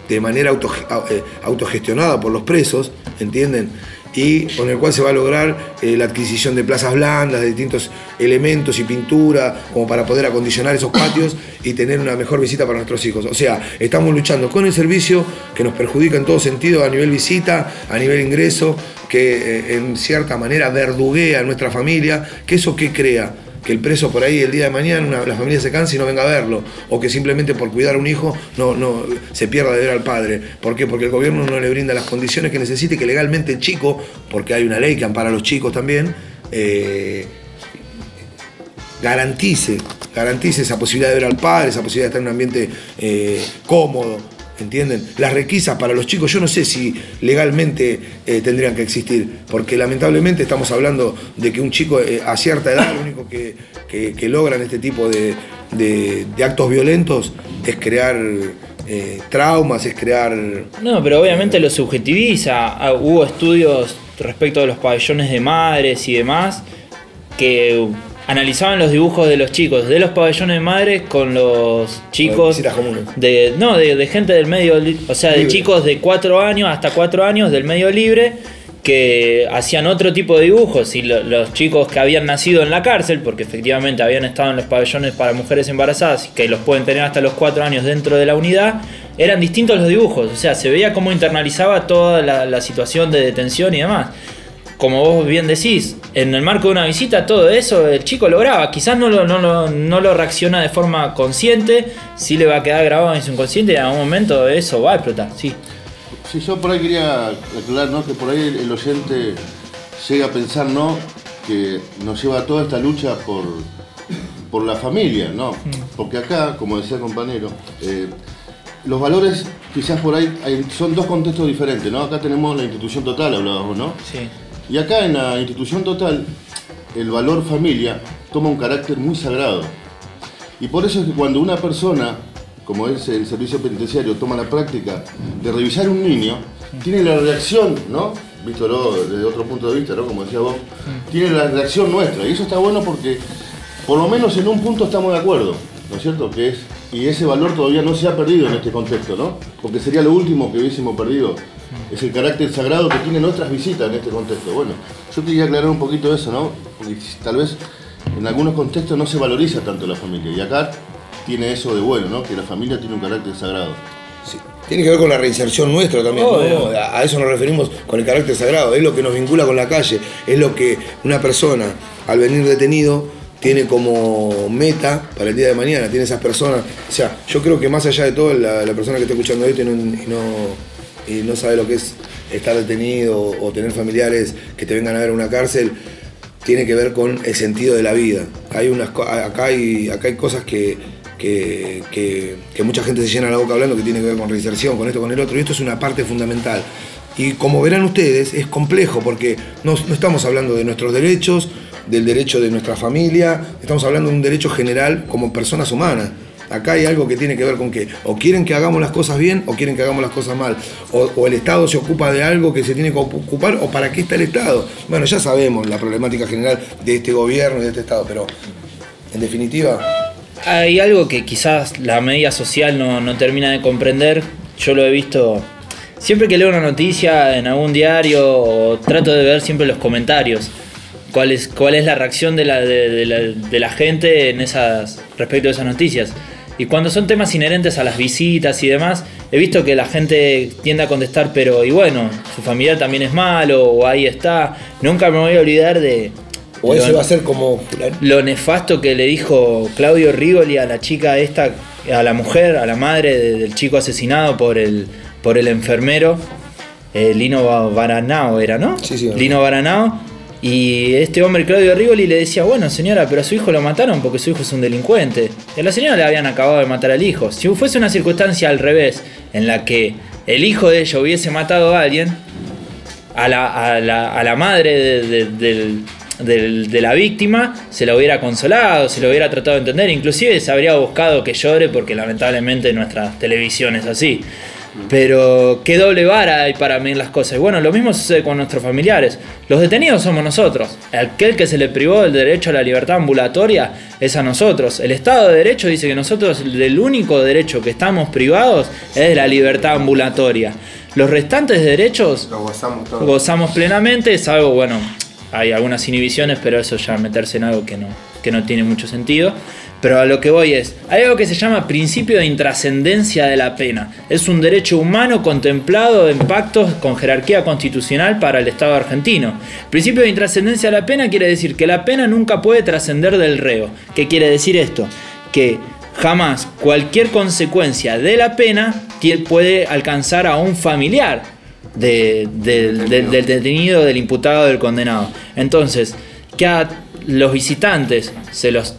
Speaker 1: de manera auto- eh, autogestionada por los presos, ¿entienden? Y con el cual se va a lograr eh, la adquisición de plazas blandas, de distintos elementos y pintura, como para poder acondicionar esos patios y tener una mejor visita para nuestros hijos. O sea, estamos luchando con el servicio que nos perjudica en todo sentido a nivel visita, a nivel ingreso, que eh, en cierta manera verduguea a nuestra familia, que eso que crea que el preso por ahí el día de mañana una- la familia se canse y no venga a verlo, o que simplemente por cuidar a un hijo no, no se pierda de ver al padre. ¿Por qué? Porque el gobierno no le brinda las condiciones que necesite que legalmente el chico, porque hay una ley que ampara a los chicos también, eh, garantice, garantice esa posibilidad de ver al padre, esa posibilidad de estar en un ambiente eh, cómodo. ¿Entienden? Las requisas para los chicos, yo no sé si legalmente eh, tendrían que existir, porque lamentablemente estamos hablando de que un chico eh, a cierta edad lo único que, que- logran este tipo de, de- actos violentos es crear eh, traumas, es crear
Speaker 12: No, pero obviamente lo subjetiviza. Ah, Hubo estudios respecto de los pabellones de madres y demás que analizaban los dibujos de los chicos de los pabellones de madres con los chicos
Speaker 1: comunes.
Speaker 12: de no de, de gente del medio o sea de chicos de 4 años hasta 4 años del medio libre que hacían otro tipo de dibujos y lo- los chicos que habían nacido en la cárcel porque efectivamente habían estado en los pabellones para mujeres embarazadas y que los pueden tener hasta los 4 años dentro de la unidad eran distintos los dibujos. O sea se veía cómo internalizaba toda la, la situación de detención y demás como vos bien decís, en el marco de una visita, todo eso el chico lo graba. Quizás no lo, no lo, no lo reacciona de forma consciente, sí le va a quedar grabado en su inconsciente y en algún momento eso va a explotar, sí.
Speaker 7: Sí, yo por ahí quería aclarar, ¿no? Que por ahí el, el oyente llega a pensar, ¿no? Que nos lleva toda esta lucha por, por la familia, ¿no? Porque acá, como decía el compañero, eh, los valores quizás por ahí hay- son dos contextos diferentes, ¿no? Acá tenemos la institución total, hablábamos, ¿no?
Speaker 12: Sí.
Speaker 7: Y acá en la institución total, el valor familia toma un carácter muy sagrado. Y por eso es que cuando una persona, como es el servicio penitenciario, toma la práctica de revisar un niño, tiene la reacción, ¿no? Vístolo desde otro punto de vista, ¿no? Como decía vos, tiene la reacción nuestra. Y eso está bueno porque, por lo menos en un punto estamos de acuerdo, ¿no es cierto? Que es, y ese valor todavía no se ha perdido en este contexto, ¿no? Porque sería lo último que hubiésemos perdido. Es el carácter sagrado que tienen nuestras visitas en este contexto. Bueno, yo quería aclarar un poquito eso, ¿no? Porque tal vez en algunos contextos no se valoriza tanto la familia. Y acá tiene eso de bueno, ¿no? Que la familia tiene un carácter sagrado.
Speaker 1: Tiene que ver con la reinserción nuestra también, ¿no? A eso nos referimos con el carácter sagrado, es lo que nos vincula con la calle, es lo que una persona al venir detenido tiene como meta para el día de mañana, tiene esas personas, o sea, yo creo que más allá de todo, la, persona que está escuchando esto y no, no, no sabe lo que es estar detenido o tener familiares que te vengan a ver a una cárcel, tiene que ver con el sentido de la vida. Hay unas, acá, hay, acá hay cosas que, que, que- mucha gente se llena la boca hablando que tiene que ver con reinserción, con esto, con el otro, y esto es una parte fundamental. Y como verán ustedes, es complejo porque no estamos hablando de nuestros derechos, del derecho de nuestra familia, estamos hablando de un derecho general como personas humanas. Acá hay algo que tiene que ver con que o quieren que hagamos las cosas bien o quieren que hagamos las cosas mal. O, el Estado se ocupa de algo que se tiene que ocupar o para qué está el Estado. Bueno, ya sabemos la problemática general de este gobierno y de este Estado, pero en definitiva...
Speaker 12: Hay algo que quizás la media social no, no termina de comprender. Yo lo he visto siempre que leo una noticia en algún diario o trato de ver siempre los comentarios. Cuál es, cuál es la reacción de la, de, de la, de la gente en esas, respecto a esas noticias. Y cuando son temas inherentes a las visitas y demás, he visto que la gente tiende a contestar, pero y bueno, su familiar también es malo, o ahí está. Nunca me voy a olvidar de,
Speaker 1: O
Speaker 12: lo-
Speaker 1: va a ser como...
Speaker 12: lo nefasto que le dijo Claudio Rigoli a la chica esta, a la mujer, a la madre de- del chico asesinado por el, por el enfermero, eh, Lino Ba- Baranao era, ¿no?
Speaker 1: Sí, sí.
Speaker 12: Lino Baranao. Y este hombre, Claudio Rigoli, le decía, bueno señora, pero a su hijo lo mataron porque su hijo es un delincuente. Y a la señora le habían acabado de matar al hijo. Si fuese una circunstancia al revés, en la que el hijo de ella hubiese matado a alguien, a la, a la, a la madre de, de- la víctima se la hubiera consolado, se lo hubiera tratado de entender, inclusive se habría buscado que llore porque lamentablemente nuestra televisión es así. Pero qué doble vara hay para medir las cosas. Y bueno, lo mismo sucede con nuestros familiares. Los detenidos somos nosotros. Aquel que se le privó del derecho a la libertad ambulatoria es a nosotros. El Estado de Derecho dice que nosotros el único derecho que estamos privados es de la libertad ambulatoria. Los restantes derechos
Speaker 2: Lo gozamos todos.
Speaker 12: gozamos plenamente, salvo, bueno, hay algunas inhibiciones, pero eso ya meterse en algo que no, que no tiene mucho sentido. Pero a lo que voy es, hay algo que se llama principio de intrascendencia de la pena. Es un derecho humano contemplado en pactos con jerarquía constitucional para el Estado argentino. Principio de intrascendencia de la pena quiere decir que la pena nunca puede trascender del reo. ¿Qué quiere decir esto? Que jamás cualquier consecuencia de la pena puede alcanzar a un familiar de- del, del- del detenido, del imputado, del condenado. Entonces, que a los visitantes se los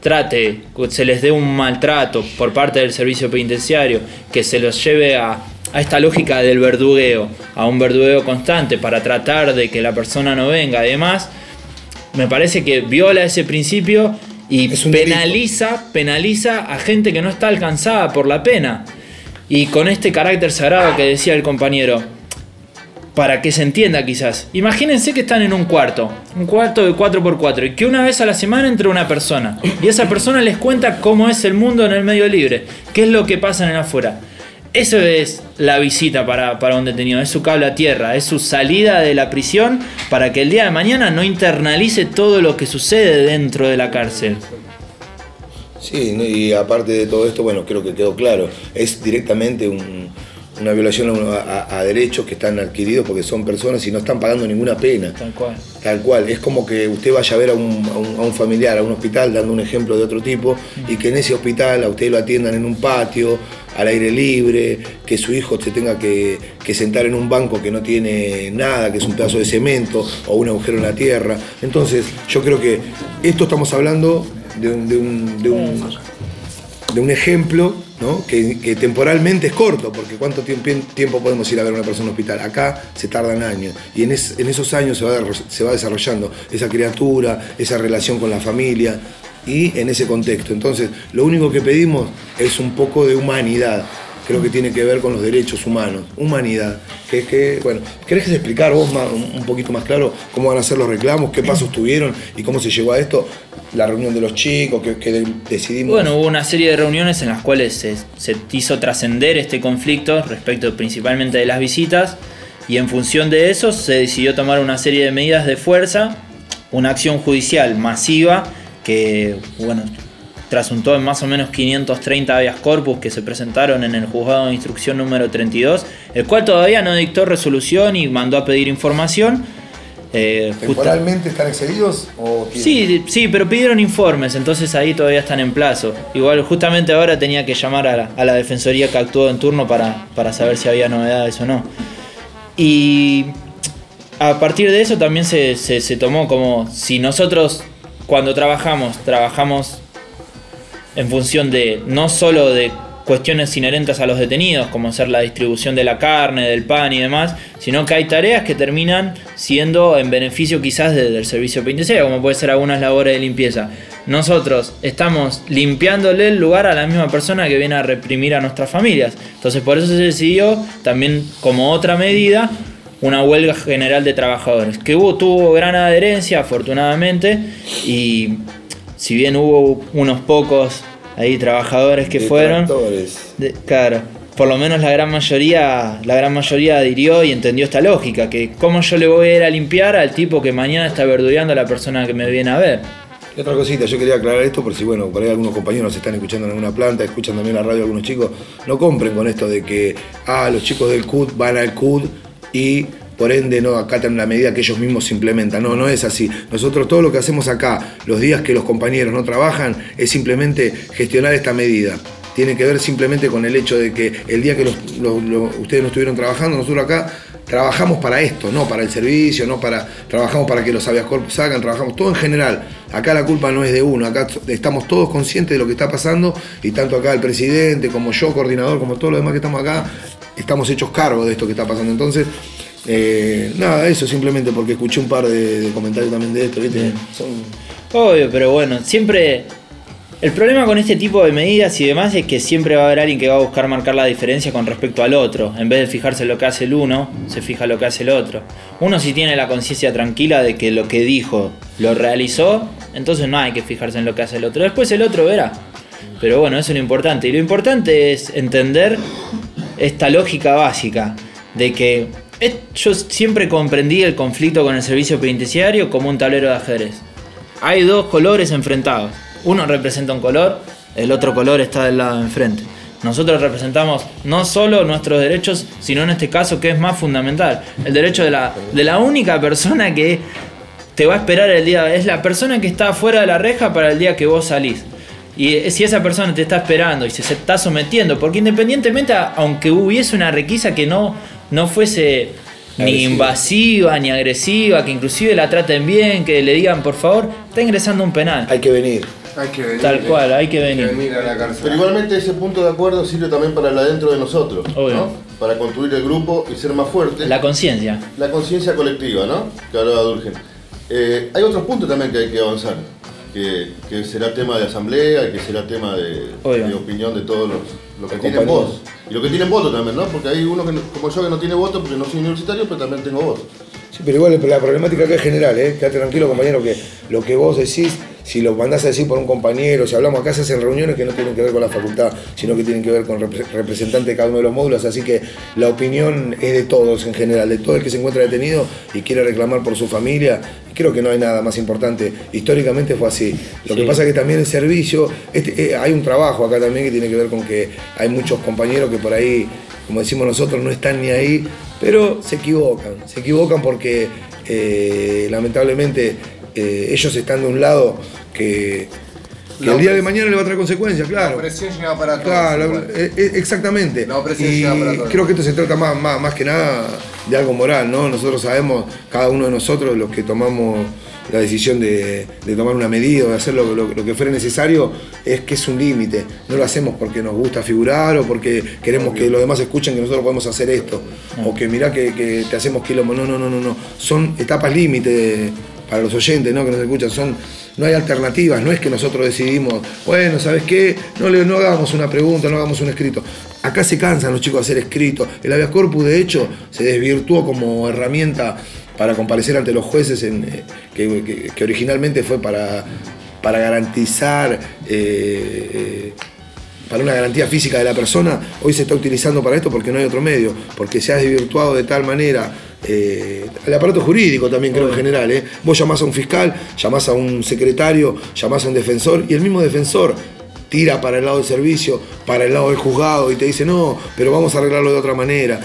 Speaker 12: trate, se les dé un maltrato por parte del servicio penitenciario, que se los lleve a, a esta lógica del verdugueo, a un verdugueo constante para tratar de que la persona no venga y demás, me parece que viola ese principio y penaliza, penaliza a gente que no está alcanzada por la pena. Y con este carácter sagrado que decía el compañero, para que se entienda quizás. Imagínense que están en un cuarto, un cuarto de 4x4, y que una vez a la semana entra una persona, y esa persona les cuenta cómo es el mundo en el medio libre, qué es lo que pasa en el afuera. Eso es la visita para, para un detenido, es su cable a tierra, es su salida de la prisión para que el día de mañana no internalice todo lo que sucede dentro de la cárcel.
Speaker 1: Sí, y aparte de todo esto, bueno, creo que quedó claro, es directamente un- una violación a, a- a derechos que están adquiridos porque son personas y no están pagando ninguna pena.
Speaker 12: Tal cual.
Speaker 1: Tal cual, es como que usted vaya a ver a un, a un- familiar, a un hospital, dando un ejemplo de otro tipo, y que en ese hospital a usted lo atiendan en un patio, al aire libre, que su hijo se tenga que, que sentar en un banco que no tiene nada, que es un pedazo de cemento o un agujero en la tierra. Entonces, yo creo que esto estamos hablando de un, de un- de un- de un ejemplo ¿no? que, temporalmente es corto, porque ¿cuánto tiempo, podemos ir a ver a una persona en hospital? Acá se tardan años, y en, es- en esos años se va desarrollando esa criatura, esa relación con la familia, y en ese contexto. Entonces, lo único que pedimos es un poco de humanidad. Creo que tiene que ver con los derechos humanos, humanidad. Que es que, bueno, ¿querés explicar vos más- un poquito más claro cómo van a ser los reclamos, qué pasos tuvieron y cómo se llegó a esto? La reunión de los chicos, que, que decidimos.
Speaker 12: Bueno, hubo una serie de reuniones en las cuales se, se hizo trascender este conflicto respecto principalmente de las visitas y en función de eso se decidió tomar una serie de medidas de fuerza, una acción judicial masiva que, bueno, trasuntó en más o menos 530 habeas corpus que se presentaron en el juzgado de instrucción número 32, el cual todavía no dictó resolución y mandó a pedir información. Eh,
Speaker 1: ¿Temporalmente están excedidos o
Speaker 12: Sí, sí, pero pidieron informes, entonces ahí todavía están en plazo. Igual justamente ahora tenía que llamar a la, a la defensoría que actuó en turno para, para saber si había novedades o no. Y a partir de eso también se, se- se tomó como si nosotros cuando trabajamos, trabajamos en función de no solo de cuestiones inherentes a los detenidos, como ser la distribución de la carne, del pan y demás, sino que hay tareas que terminan siendo en beneficio quizás de- del servicio penitenciario, como puede ser algunas labores de limpieza. Nosotros estamos limpiándole el lugar a la misma persona que viene a reprimir a nuestras familias. Entonces por eso se decidió también como otra medida una huelga general de trabajadores, que hubo, tuvo gran adherencia afortunadamente y si bien hubo unos pocos ahí trabajadores que fueron, de- claro, por lo menos la gran mayoría, la gran mayoría adhirió y entendió esta lógica, que cómo yo le voy a ir a limpiar al tipo que mañana está verdugueando a la persona que me viene a ver.
Speaker 1: Y otra cosita, yo quería aclarar esto por si, bueno, por ahí algunos compañeros están escuchando en alguna planta, escuchan también la radio algunos chicos, no compren con esto de que, ah, los chicos del CUD van al CUD y por ende no acatan la medida que ellos mismos implementan. No, no es así. Nosotros todo lo que hacemos acá, los días que los compañeros no trabajan, es simplemente gestionar esta medida. Tiene que ver simplemente con el hecho de que el día que ustedes no estuvieron trabajando, nosotros acá trabajamos para esto, no para el servicio, no para. Trabajamos para que los avias corpus hagan, trabajamos todo en general. Acá la culpa no es de uno, acá estamos todos conscientes de lo que está pasando y tanto acá el presidente como yo, coordinador, como todos los demás que estamos acá, estamos hechos cargo de esto que está pasando. Entonces, eh, nada, eso simplemente porque escuché un par de, de comentarios también de esto, ¿viste? Son-
Speaker 12: Obvio, pero bueno, siempre El problema con este tipo de medidas y demás es que siempre va a haber alguien que va a buscar marcar la diferencia con respecto al otro. En vez de fijarse en lo que hace el uno, se fija lo que hace el otro. Uno si tiene la conciencia tranquila de que lo que dijo lo realizó, entonces no hay que fijarse en lo que hace el otro. Después el otro verá. Pero bueno, eso es lo importante. Y lo importante es entender esta lógica básica de que yo siempre comprendí el conflicto con el servicio penitenciario como un tablero de ajedrez. Hay dos colores enfrentados. Uno representa un color, el otro color está del lado de enfrente. Nosotros representamos no solo nuestros derechos, sino en este caso que es más fundamental, el derecho de la, de la única persona que te va a esperar el día, es la persona que está fuera de la reja para el día que vos salís. Y eh, si esa persona te está esperando y se, está sometiendo, porque independientemente, aunque hubiese una requisa que no, no fuese ni invasiva ni agresiva, que inclusive la traten bien, que le digan por favor, está ingresando un penal.
Speaker 1: Hay que venir.
Speaker 2: Hay que venir.
Speaker 12: Tal cual, hay que venir.
Speaker 2: venir a la cárcel.
Speaker 7: Pero igualmente ese punto de acuerdo sirve también para el adentro de nosotros,
Speaker 12: Obvio.
Speaker 7: ¿no? Para construir el grupo y ser más fuerte.
Speaker 12: La conciencia.
Speaker 7: La conciencia colectiva, ¿no? Que hablaba Durgen. Eh, hay otros puntos también que hay que avanzar, que, que será tema de asamblea y que será tema de, opinión de todos los, los que tienen voz. Y los que tienen voto también, ¿no? Porque hay uno que, no- como yo que no tiene voto porque no soy universitario, pero también tengo voto.
Speaker 1: Sí, pero igual la problemática acá es general, ¿eh? Quédate tranquilo, compañero, que lo que vos decís, si lo mandás a decir por un compañero, si hablamos acá, se hacen reuniones que no tienen que ver con la facultad, sino que tienen que ver con repre- representantes de cada uno de los módulos, así que la opinión es de todos en general, de todo el que se encuentra detenido y quiere reclamar por su familia. Creo que no hay nada más importante. Históricamente fue así. Lo que pasa es que también el servicio, este, eh, hay un trabajo acá también que tiene que ver con que hay muchos compañeros que por ahí, como decimos nosotros, no están ni ahí, pero se equivocan. Se equivocan porque eh, lamentablemente eh, ellos están de un lado que, el día de mañana le va a traer consecuencias, claro.
Speaker 2: La opresión llega para todos.
Speaker 1: Claro,
Speaker 2: igual.
Speaker 1: eh, eh, exactamente.
Speaker 2: La opresión
Speaker 1: y
Speaker 2: llega para todos.
Speaker 1: creo que esto se trata más, más, más que nada de algo moral, ¿no? Nosotros sabemos, cada uno de nosotros, los que tomamos la decisión de, de tomar una medida, de hacer lo, lo- lo que fuera necesario, es que es un límite. No lo hacemos porque nos gusta figurar o porque queremos que los demás escuchen que nosotros podemos hacer esto. O que mirá que, que te hacemos quilombo. No, no, no, no, no. Son etapas límite para los oyentes ¿no? que nos escuchan. Son, no hay alternativas, no es que nosotros decidimos, bueno, ¿sabes qué? No, le, no hagamos una pregunta, no hagamos un escrito. Acá se cansan los chicos de hacer escrito. El habeas corpus, de hecho, se desvirtuó como herramienta para comparecer ante los jueces, eh, que originalmente fue para, para garantizar, eh, eh, para una garantía física de la persona, hoy se está utilizando para esto porque no hay otro medio, porque se ha desvirtuado de tal manera. Eh, el aparato jurídico también creo en general, ¿eh? vos llamás a un fiscal, llamás a un secretario, llamás a un defensor y el mismo defensor tira para el lado del servicio, para el lado del juzgado y te dice no, pero vamos a arreglarlo de otra manera.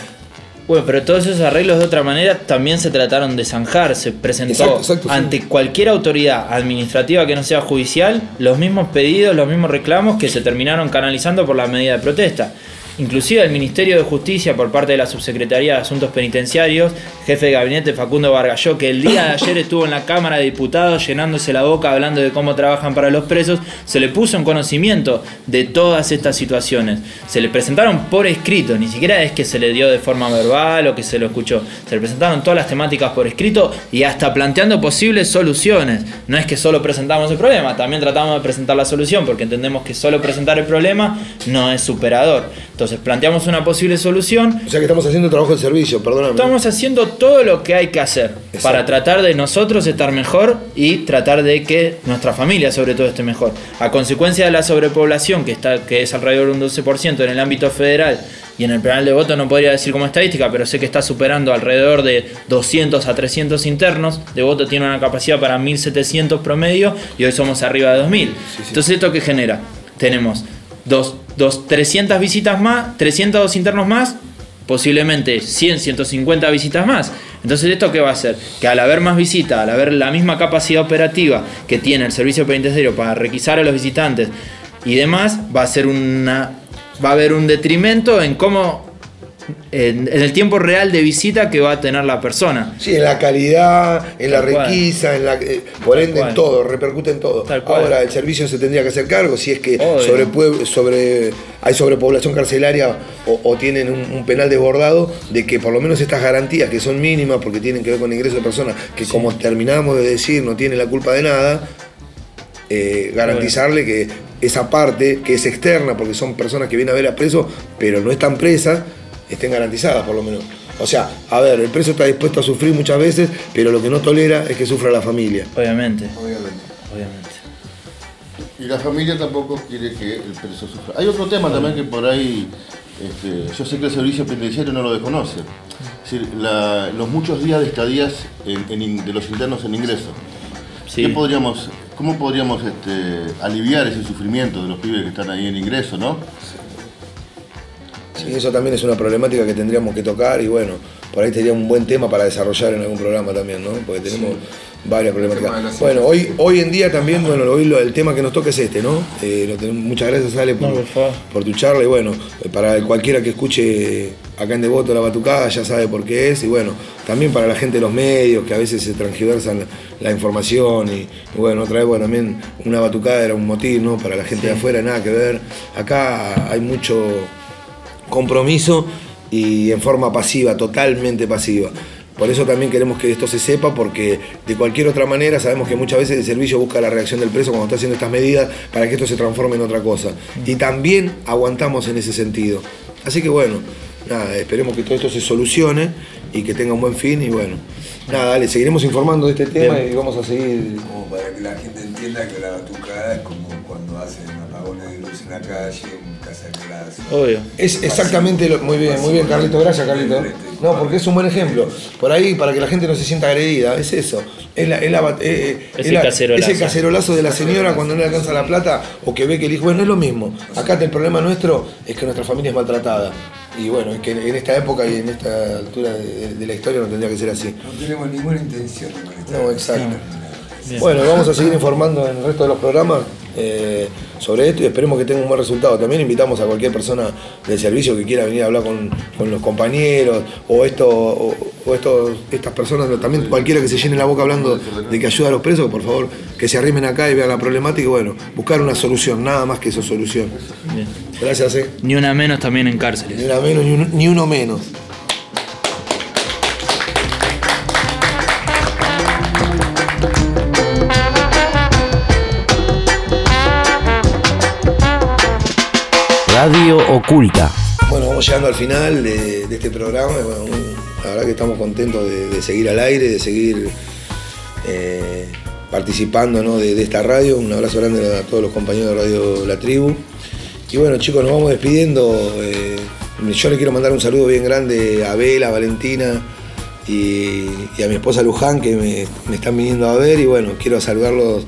Speaker 12: Bueno, pero todos esos arreglos de otra manera también se trataron de zanjar. Se presentó
Speaker 1: Exacto, exacto, sí.
Speaker 12: ante cualquier autoridad administrativa que no sea judicial los mismos pedidos, los mismos reclamos que se terminaron canalizando por la medida de protesta. Inclusive el Ministerio de Justicia por parte de la Subsecretaría de Asuntos Penitenciarios, jefe de gabinete Facundo Vargalló, que el día de ayer estuvo en la Cámara de Diputados llenándose la boca hablando de cómo trabajan para los presos, se le puso en conocimiento de todas estas situaciones. Se le presentaron por escrito, ni siquiera es que se le dio de forma verbal o que se lo escuchó. Se le presentaron todas las temáticas por escrito y hasta planteando posibles soluciones. No es que solo presentamos el problema, también tratamos de presentar la solución porque entendemos que solo presentar el problema no es superador. Planteamos una posible solución.
Speaker 1: O sea que estamos haciendo trabajo de servicio, perdóname.
Speaker 12: Estamos haciendo todo lo que hay que hacer para tratar de nosotros estar mejor y tratar de que nuestra familia sobre todo esté mejor. A consecuencia de la sobrepoblación que está que es alrededor de un 12% en el ámbito federal y en el penal de voto no podría decir como estadística, pero sé que está superando alrededor de 200 a 300 internos. De voto tiene una capacidad para 1700 promedio y hoy somos arriba de 2000. Entonces, ¿esto qué genera? Tenemos dos, dos, 300 visitas más, 300 internos más, posiblemente 100, 150 visitas más. Entonces, ¿esto qué va a hacer? Que al haber más visitas, al haber la misma capacidad operativa que tiene el servicio penitenciario para requisar a los visitantes y demás, va a ser una. va a haber un detrimento en cómo. En, en el tiempo real de visita que va a tener la persona.
Speaker 1: Sí, en la calidad, en la
Speaker 12: cual.
Speaker 1: requisa, en la, eh, por ende
Speaker 12: cual.
Speaker 1: en todo, repercute en todo. Ahora el servicio se tendría que hacer cargo si es que sobre, sobre hay sobrepoblación carcelaria o, o tienen un, un penal desbordado, de que por lo menos estas garantías que son mínimas porque tienen que ver con ingreso de personas que como terminamos de decir no tienen la culpa de nada, eh, garantizarle que esa parte, que es externa, porque son personas que vienen a ver a preso, pero no están presas, estén garantizadas por lo menos. O sea, a ver, el preso está dispuesto a sufrir muchas veces, pero lo que no tolera es que sufra la familia.
Speaker 12: Obviamente.
Speaker 7: Obviamente.
Speaker 12: Obviamente.
Speaker 7: Y la familia tampoco quiere que el preso sufra. Hay otro tema también que por ahí, este, yo sé que el servicio penitenciario no lo desconoce. Es decir, la- los muchos días de estadías en- en in- de los internos en ingreso. ¿Qué podríamos, ¿Cómo podríamos este, aliviar ese sufrimiento de los pibes que están ahí en ingreso, no?
Speaker 1: Sí, eso también es una problemática que tendríamos que tocar y bueno, por ahí sería un buen tema para desarrollar en algún programa también, ¿no? Porque tenemos varias problemáticas. Bueno, hoy, hoy en día también, bueno, hoy lo- el tema que nos toca es este, ¿no? Eh, lo tenemos- muchas gracias, Ale, por, por tu charla y bueno, eh, para cualquiera que escuche acá en Devoto la batucada ya sabe por qué es y bueno, también para la gente de los medios que a veces se transgiversan la, la información y, y bueno, otra vez, bueno, también una batucada era un motín, ¿no? Para la gente de afuera, nada que ver. Acá hay mucho compromiso y en forma pasiva, totalmente pasiva. Por eso también queremos que esto se sepa, porque de cualquier otra manera sabemos que muchas veces el servicio busca la reacción del preso cuando está haciendo estas medidas para que esto se transforme en otra cosa. Y también aguantamos en ese sentido. Así que bueno, nada, esperemos que todo esto se solucione y que tenga un buen fin y bueno. Nada, dale, seguiremos informando de este tema
Speaker 13: Bien.
Speaker 1: y vamos a seguir.
Speaker 13: Como para que la gente entienda que la batucada es como cuando hacen apagones de luz en la calle.
Speaker 12: Obvio.
Speaker 1: Es exactamente lo, muy bien, muy bien, Carlito, gracias, Carlito. No, porque es un buen ejemplo. Por ahí, para que la gente no se sienta agredida, es eso. Es, la, es, la bat- eh, eh,
Speaker 12: Es
Speaker 1: es
Speaker 12: el
Speaker 1: la-
Speaker 12: cacerolazo.
Speaker 1: es el cacerolazo de la señora cuando no le alcanza la plata o que ve que el hijo. Bueno, es lo mismo. Acá el problema nuestro es que nuestra familia es maltratada. Y bueno, es que en esta época y en esta altura de, de la historia no tendría que ser así.
Speaker 13: No tenemos ninguna intención de.
Speaker 1: No, exacto. Bueno, vamos a seguir informando en el resto de los programas eh, sobre esto y esperemos que tenga un buen resultado. También invitamos a cualquier persona del servicio que quiera venir a hablar con, con los compañeros o, esto, o, o estos, estas personas, también cualquiera que se llene la boca hablando de que ayuda a los presos, por favor, que se arrimen acá y vean la problemática y bueno, buscar una solución, nada más que eso, solución.
Speaker 12: Bien.
Speaker 1: Gracias, eh.
Speaker 12: Ni una menos también en cárceles.
Speaker 1: Ni una menos, ni, un- ni uno menos.
Speaker 3: Radio Oculta.
Speaker 1: Bueno, vamos llegando al final de, este programa. la verdad que estamos contentos de, seguir al aire, de seguir eh, participando ¿no? de, esta radio. Un abrazo grande a todos los compañeros de Radio La Tribu. Y bueno, chicos, nos vamos despidiendo. eh, yo le quiero mandar un saludo bien grande a Bela, a Valentina y, y a mi esposa Luján que me, me están viniendo a ver. Y bueno, quiero saludarlos.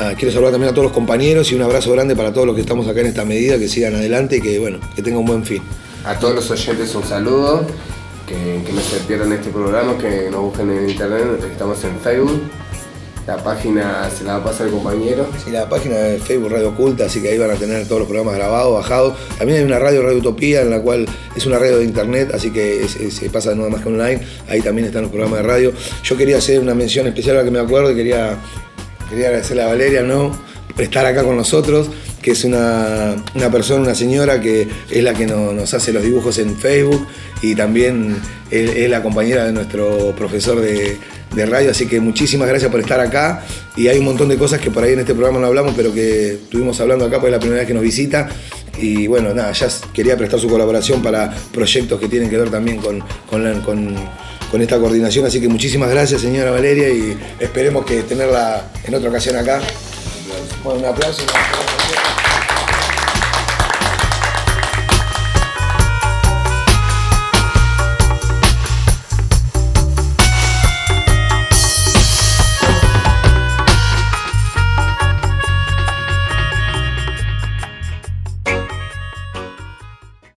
Speaker 1: Ah, quiero saludar también a todos los compañeros y un abrazo grande para todos los que estamos acá en esta medida, que sigan adelante y que bueno, que tengan un buen fin.
Speaker 2: A todos los oyentes un saludo, que, que no se pierdan este programa, que nos busquen en internet, estamos en Facebook. La página se la va a pasar el compañero.
Speaker 1: Sí, la página de Facebook Radio Oculta, así que ahí van a tener todos los programas grabados, bajados. También hay una radio, Radio Utopía, en la cual es una radio de internet, así que se pasa nada más que online. Ahí también están los programas de radio. Yo quería hacer una mención especial a la que me acuerdo y quería, quería agradecerle a Valeria, ¿no? Estar acá con nosotros, que es una, una persona, una señora que es la que no- nos hace los dibujos en Facebook y también es, la compañera de nuestro profesor de, de radio, así que muchísimas gracias por estar acá. Y hay un montón de cosas que por ahí en este programa no hablamos, pero que estuvimos hablando acá porque es la primera vez que nos visita. Y bueno, nada, ya quería prestar su colaboración para proyectos que tienen que ver también con, con, la- con- con esta coordinación, así que muchísimas gracias señora Valeria y esperemos que tenerla en otra ocasión acá. Bueno, un aplauso.